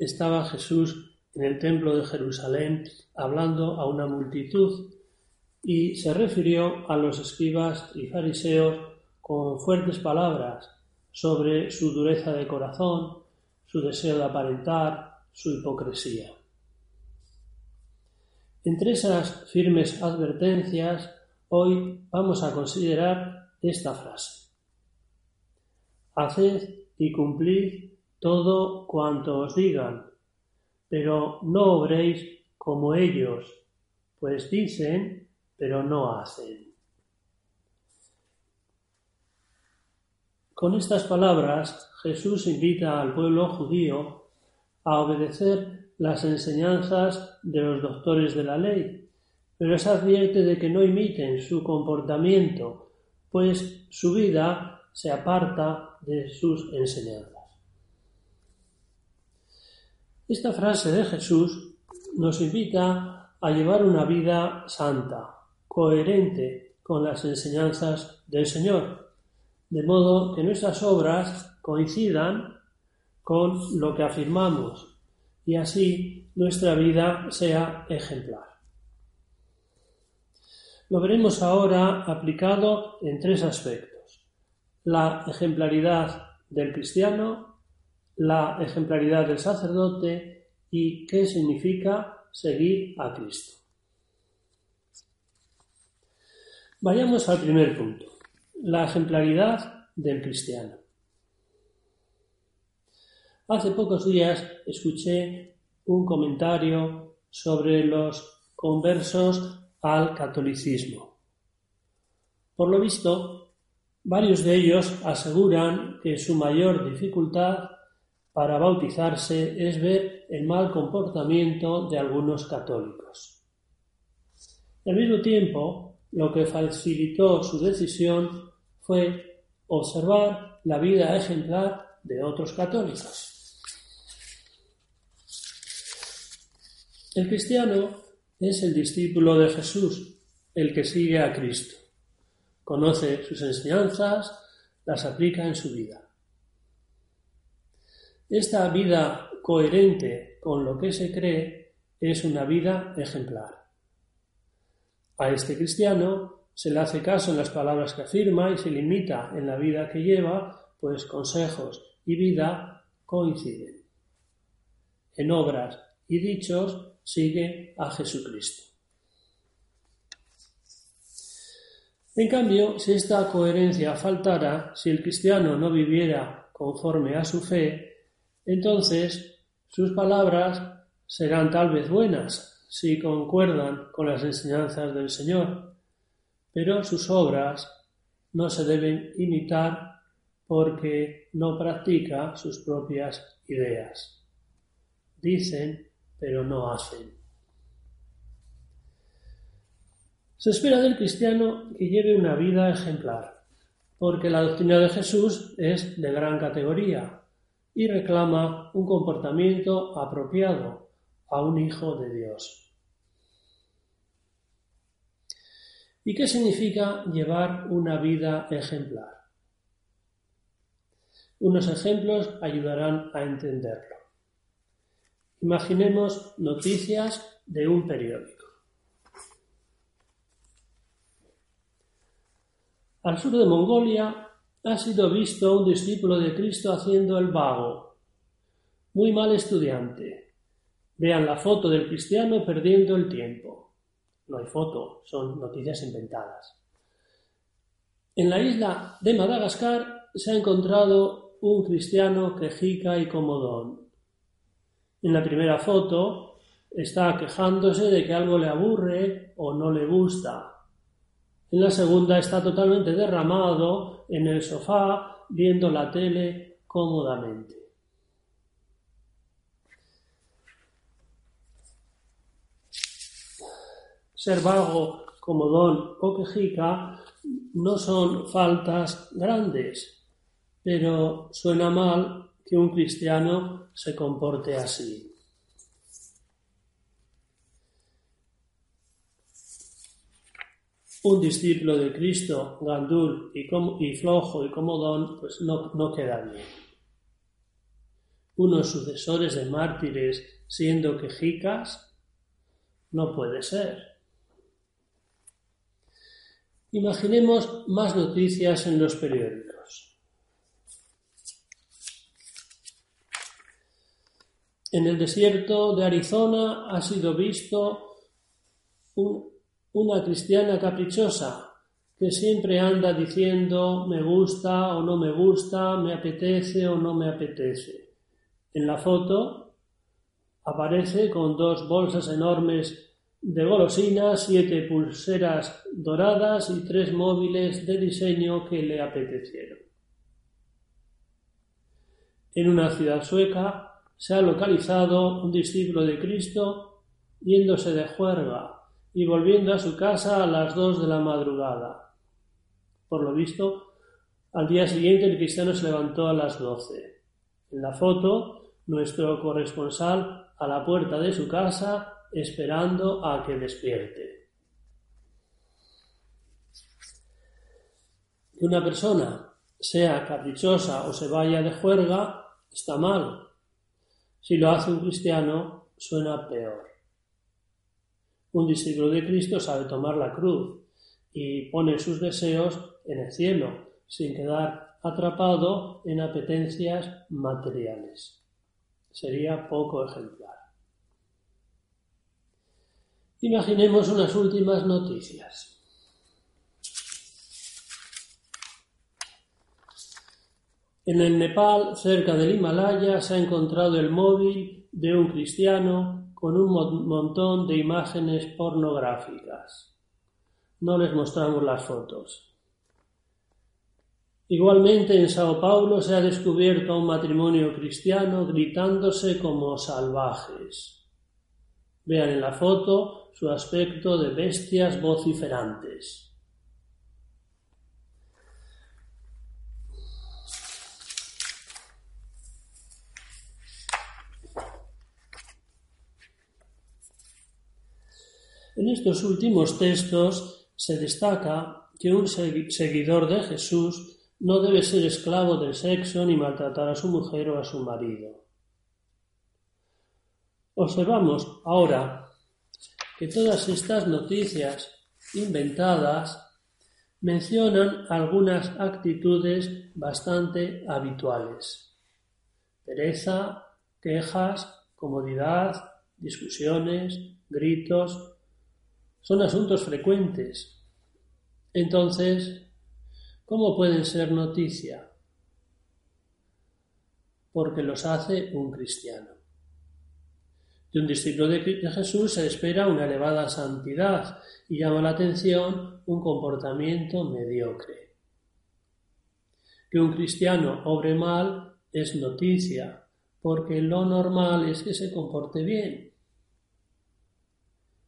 estaba Jesús en el templo de Jerusalén hablando a una multitud y se refirió a los escribas y fariseos con fuertes palabras sobre su dureza de corazón, su deseo de aparentar, su hipocresía. Entre esas firmes advertencias, hoy vamos a considerar esta frase. Haced y cumplid todo cuanto os digan, pero no obréis como ellos, pues dicen, pero no hacen. Con estas palabras Jesús invita al pueblo judío a obedecer las enseñanzas de los doctores de la ley, pero les advierte de que no imiten su comportamiento, pues su vida se aparta de sus enseñanzas. Esta frase de Jesús nos invita a llevar una vida santa, coherente con las enseñanzas del Señor, de modo que nuestras obras coincidan con lo que afirmamos y así nuestra vida sea ejemplar. Lo veremos ahora aplicado en tres aspectos. La ejemplaridad del cristiano, la ejemplaridad del sacerdote y qué significa seguir a Cristo. Vayamos al primer punto, la ejemplaridad del cristiano. Hace pocos días escuché un comentario sobre los conversos al catolicismo. Por lo visto, varios de ellos aseguran que su mayor dificultad para bautizarse es ver el mal comportamiento de algunos católicos. Al mismo tiempo, lo que facilitó su decisión fue observar la vida ejemplar de otros católicos. El cristiano es el discípulo de Jesús, el que sigue a Cristo. Conoce sus enseñanzas, las aplica en su vida. Esta vida coherente con lo que se cree es una vida ejemplar. A este cristiano se le hace caso en las palabras que afirma y se limita en la vida que lleva, pues consejos y vida coinciden. En obras y dichos sigue a Jesucristo. En cambio, si esta coherencia faltara, si el cristiano no viviera conforme a su fe, entonces sus palabras serán tal vez buenas si concuerdan con las enseñanzas del Señor, pero sus obras no se deben imitar porque no practica sus propias ideas. Dicen, pero no hacen. Se espera del cristiano que lleve una vida ejemplar, porque la doctrina de Jesús es de gran categoría, y reclama un comportamiento apropiado a un hijo de Dios. ¿Y qué significa llevar una vida ejemplar? Unos ejemplos ayudarán a entenderlo. Imaginemos noticias de un periódico. Al sur de Mongolia ha sido visto un discípulo de Cristo haciendo el vago. Muy mal estudiante. Vean la foto del cristiano perdiendo el tiempo. No hay foto, son noticias inventadas. En la isla de Madagascar se ha encontrado un cristiano quejica y comodón. En la primera foto está quejándose de que algo le aburre o no le gusta. En la segunda está totalmente derramado en el sofá, viendo la tele cómodamente. Ser vago como don o quejica no son faltas grandes, pero suena mal que un cristiano se comporte así. Un discípulo de Cristo, gandul y, flojo y comodón, pues no, no queda bien. Unos sucesores de mártires siendo quejicas, no puede ser. Imaginemos más noticias en los periódicos. En el desierto de Arizona ha sido visto una cristiana caprichosa que siempre anda diciendo me gusta o no me gusta, me apetece o no me apetece. En la foto aparece con dos bolsas enormes de golosinas, siete pulseras doradas y tres móviles de diseño que le apetecieron. En una ciudad sueca se ha localizado un discípulo de Cristo yéndose de juerga y volviendo a su casa a las dos de la madrugada. Por lo visto, al día siguiente el cristiano se levantó a las doce. En la foto, nuestro corresponsal a la puerta de su casa esperando a que despierte. Que una persona sea caprichosa o se vaya de juerga está mal. Si lo hace un cristiano, suena peor. Un discípulo de Cristo sabe tomar la cruz y pone sus deseos en el cielo, sin quedar atrapado en apetencias materiales. Sería poco ejemplar. Imaginemos unas últimas noticias. En el Nepal, cerca del Himalaya, se ha encontrado el móvil de un cristiano con un montón de imágenes pornográficas. No les mostramos las fotos. Igualmente en Sao Paulo se ha descubierto un matrimonio cristiano gritándose como salvajes. Vean en la foto su aspecto de bestias vociferantes. En estos últimos textos se destaca que un seguidor de Jesús no debe ser esclavo del sexo ni maltratar a su mujer o a su marido. Observamos ahora que todas estas noticias inventadas mencionan algunas actitudes bastante habituales. Pereza, quejas, comodidad, discusiones, gritos, son asuntos frecuentes. Entonces, ¿cómo pueden ser noticia? Porque los hace un cristiano. De un discípulo de Jesús se espera una elevada santidad y llama la atención un comportamiento mediocre. Que un cristiano obre mal es noticia, porque lo normal es que se comporte bien.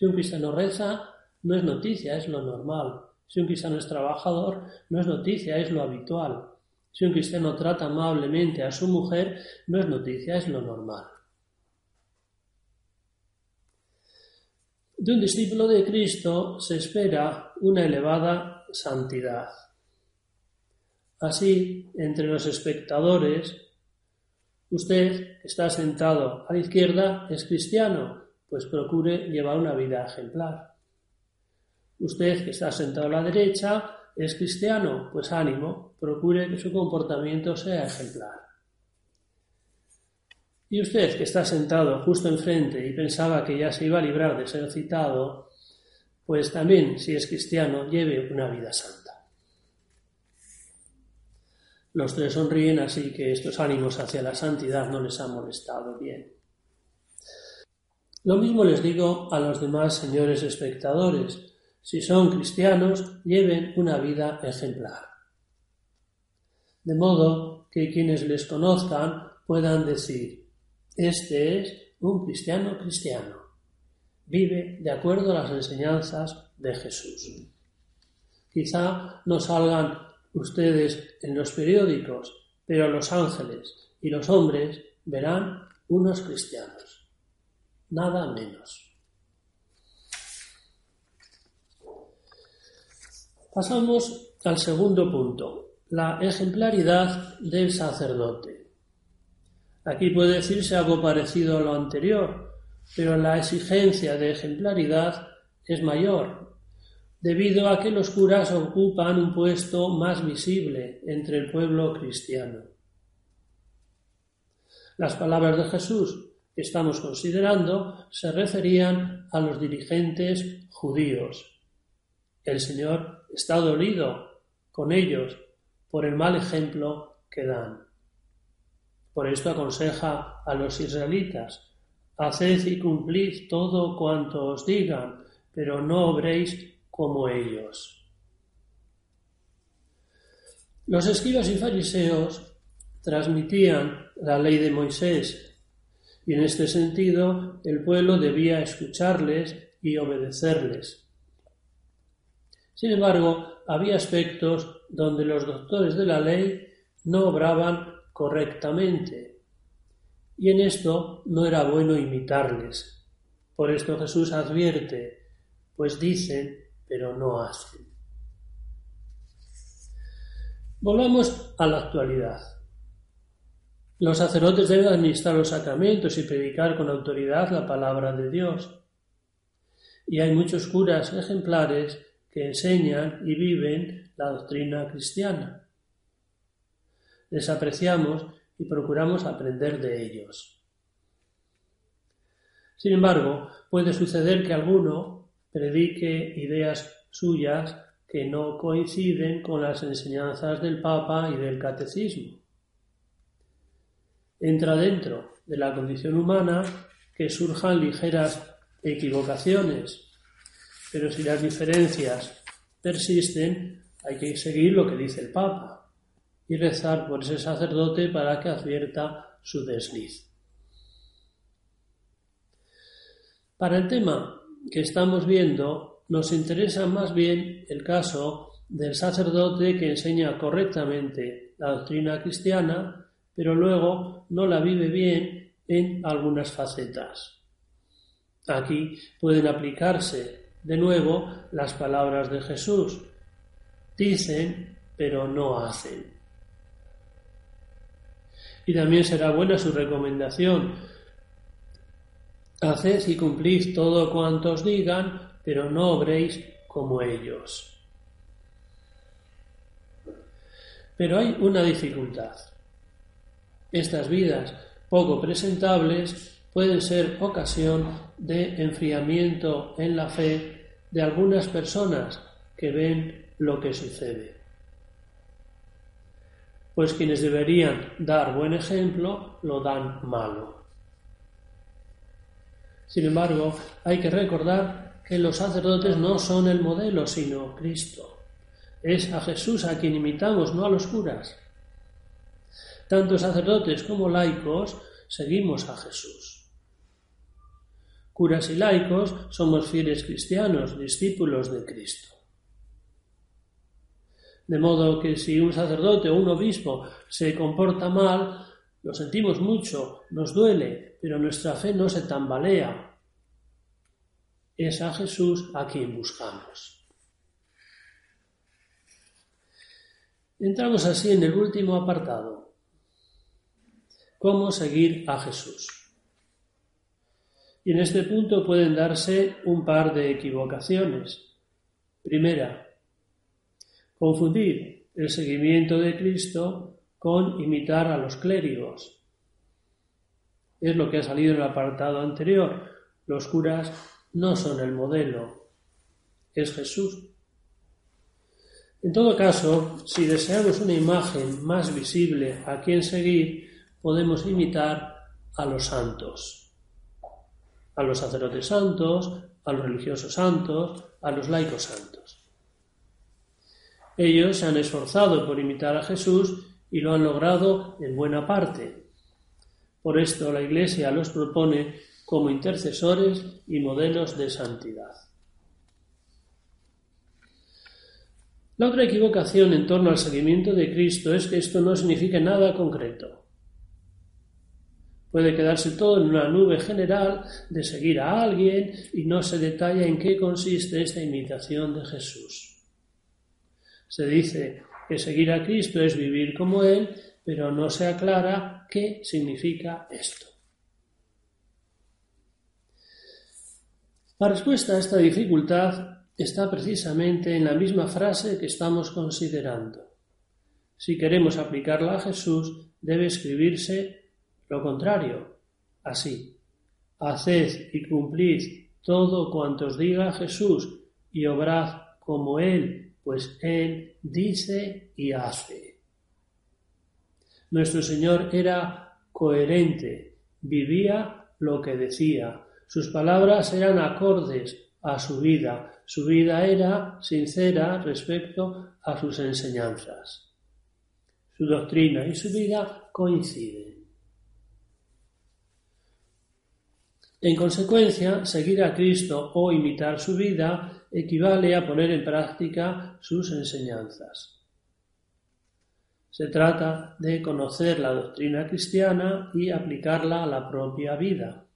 Si un cristiano reza, no es noticia, es lo normal. Si un cristiano es trabajador, no es noticia, es lo habitual. Si un cristiano trata amablemente a su mujer, no es noticia, es lo normal. De un discípulo de Cristo se espera una elevada santidad. Así, entre los espectadores, usted está sentado a la izquierda, es cristiano, pues procure llevar una vida ejemplar. Usted que está sentado a la derecha es cristiano, pues ánimo, procure que su comportamiento sea ejemplar. Y usted, que está sentado justo enfrente y pensaba que ya se iba a librar de ser citado, pues también, si es cristiano, lleve una vida santa. Los tres sonríen, así que estos ánimos hacia la santidad no les han molestado bien. Lo mismo les digo a los demás señores espectadores. Si son cristianos, lleven una vida ejemplar. De modo que quienes les conozcan puedan decir, este es un cristiano cristiano. vive de acuerdo a las enseñanzas de Jesús. Quizá no salgan ustedes en los periódicos, pero los ángeles y los hombres verán unos cristianos, nada menos. Pasamos al segundo punto, la ejemplaridad del sacerdote. Aquí puede decirse algo parecido a lo anterior, pero la exigencia de ejemplaridad es mayor, debido a que los curas ocupan un puesto más visible entre el pueblo cristiano. Las palabras de Jesús estamos considerando se referían a los dirigentes judíos. El Señor está dolido con ellos por el mal ejemplo que dan. Por esto aconseja a los israelitas, haced y cumplid todo cuanto os digan, pero no obréis como ellos. Los escribas y fariseos transmitían la ley de Moisés y en este sentido el pueblo debía escucharles y obedecerles. Sin embargo, había aspectos donde los doctores de la ley no obraban correctamente y en esto no era bueno imitarles. Por esto Jesús advierte, pues dicen, pero no hacen. Volvamos a la actualidad. Los sacerdotes deben administrar los sacramentos y predicar con autoridad la palabra de Dios. Y hay muchos curas ejemplares que enseñan y viven la doctrina cristiana. Les apreciamos y procuramos aprender de ellos. Sin embargo, puede suceder que alguno predique ideas suyas que no coinciden con las enseñanzas del Papa y del Catecismo. Entra dentro de la condición humana que surjan ligeras equivocaciones, pero si las diferencias persisten, hay que seguir lo que dice el Papa y rezar por ese sacerdote para que advierta su desliz. Para el tema que estamos viendo, nos interesa más bien el caso del sacerdote que enseña correctamente la doctrina cristiana, pero luego no la vive bien en algunas facetas. Aquí pueden aplicarse de nuevo las palabras de Jesús. Dicen, pero no hacen. Y también será buena su recomendación Haced y cumplid todo cuanto os digan, pero no obréis como ellos. Pero hay una dificultad. Estas vidas poco presentables pueden ser ocasión de enfriamiento en la fe de algunas personas que ven lo que sucede. Pues quienes deberían dar buen ejemplo lo dan malo. Sin embargo, hay que recordar que los sacerdotes no son el modelo, sino Cristo. Es a Jesús a quien imitamos, no a los curas. Tanto sacerdotes como laicos seguimos a Jesús. Curas y laicos somos fieles cristianos, discípulos de Cristo. De modo que si un sacerdote o un obispo se comporta mal, lo sentimos mucho, nos duele, pero nuestra fe no se tambalea. Es a Jesús a quien buscamos. Entramos así en el último apartado. ¿Cómo seguir a Jesús? Y en este punto pueden darse un par de equivocaciones. Primera, confundir el seguimiento de Cristo con imitar a los clérigos. Es lo que ha salido en el apartado anterior. Los curas no son el modelo, es Jesús. En todo caso, si deseamos una imagen más visible a quien seguir, podemos imitar a los santos, a los sacerdotes santos, a los religiosos santos, a los laicos santos. Ellos se han esforzado por imitar a Jesús y lo han logrado en buena parte. Por esto la Iglesia los propone como intercesores y modelos de santidad. La otra equivocación en torno al seguimiento de Cristo es que esto no significa nada concreto. Puede quedarse todo en una nube general de seguir a alguien y no se detalla en qué consiste esta imitación de Jesús. Se dice que seguir a Cristo es vivir como Él, pero no se aclara qué significa esto. La respuesta a esta dificultad está precisamente en la misma frase que estamos considerando. Si queremos aplicarla a Jesús, debe escribirse lo contrario, así. Haced y cumplid todo cuanto os diga Jesús y obrad como Él, pues Él dice y hace. Nuestro Señor era coherente, vivía lo que decía, sus palabras eran acordes a su vida, su vida era sincera respecto a sus enseñanzas. Su doctrina y su vida coinciden. En consecuencia, seguir a Cristo o imitar su vida equivale a poner en práctica sus enseñanzas. Se trata de conocer la doctrina cristiana y aplicarla a la propia vida.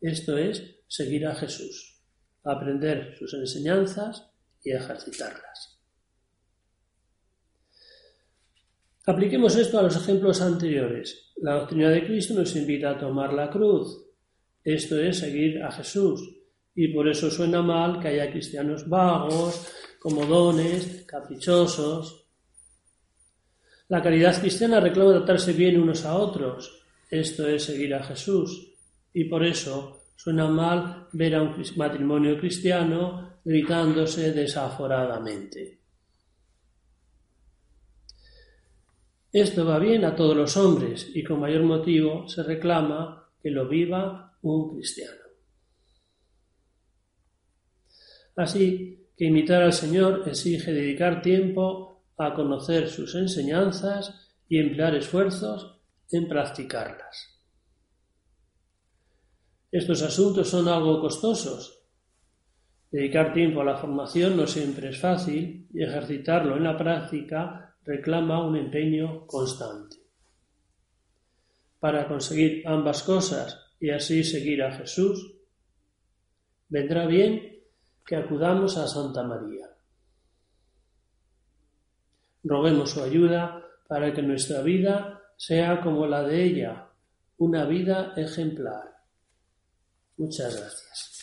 Esto es seguir a Jesús aprender sus enseñanzas y ejercitarlas. Apliquemos esto a los ejemplos anteriores. La doctrina de Cristo nos invita a tomar la cruz. Esto es seguir a Jesús. Y por eso suena mal que haya cristianos vagos, comodones, caprichosos. La caridad cristiana reclama tratarse bien unos a otros. Esto es seguir a Jesús. Y por eso Suena mal ver a un matrimonio cristiano gritándose desaforadamente. Esto va bien a todos los hombres y con mayor motivo se reclama que lo viva un cristiano. Así que imitar al Señor exige dedicar tiempo a conocer sus enseñanzas y emplear esfuerzos en practicarlas. Estos asuntos son algo costosos. Dedicar tiempo a la formación no siempre es fácil y ejercitarlo en la práctica reclama un empeño constante. Para conseguir ambas cosas y así seguir a Jesús, vendrá bien que acudamos a Santa María. Roguemos su ayuda para que nuestra vida sea como la de ella, una vida ejemplar. Muchas gracias.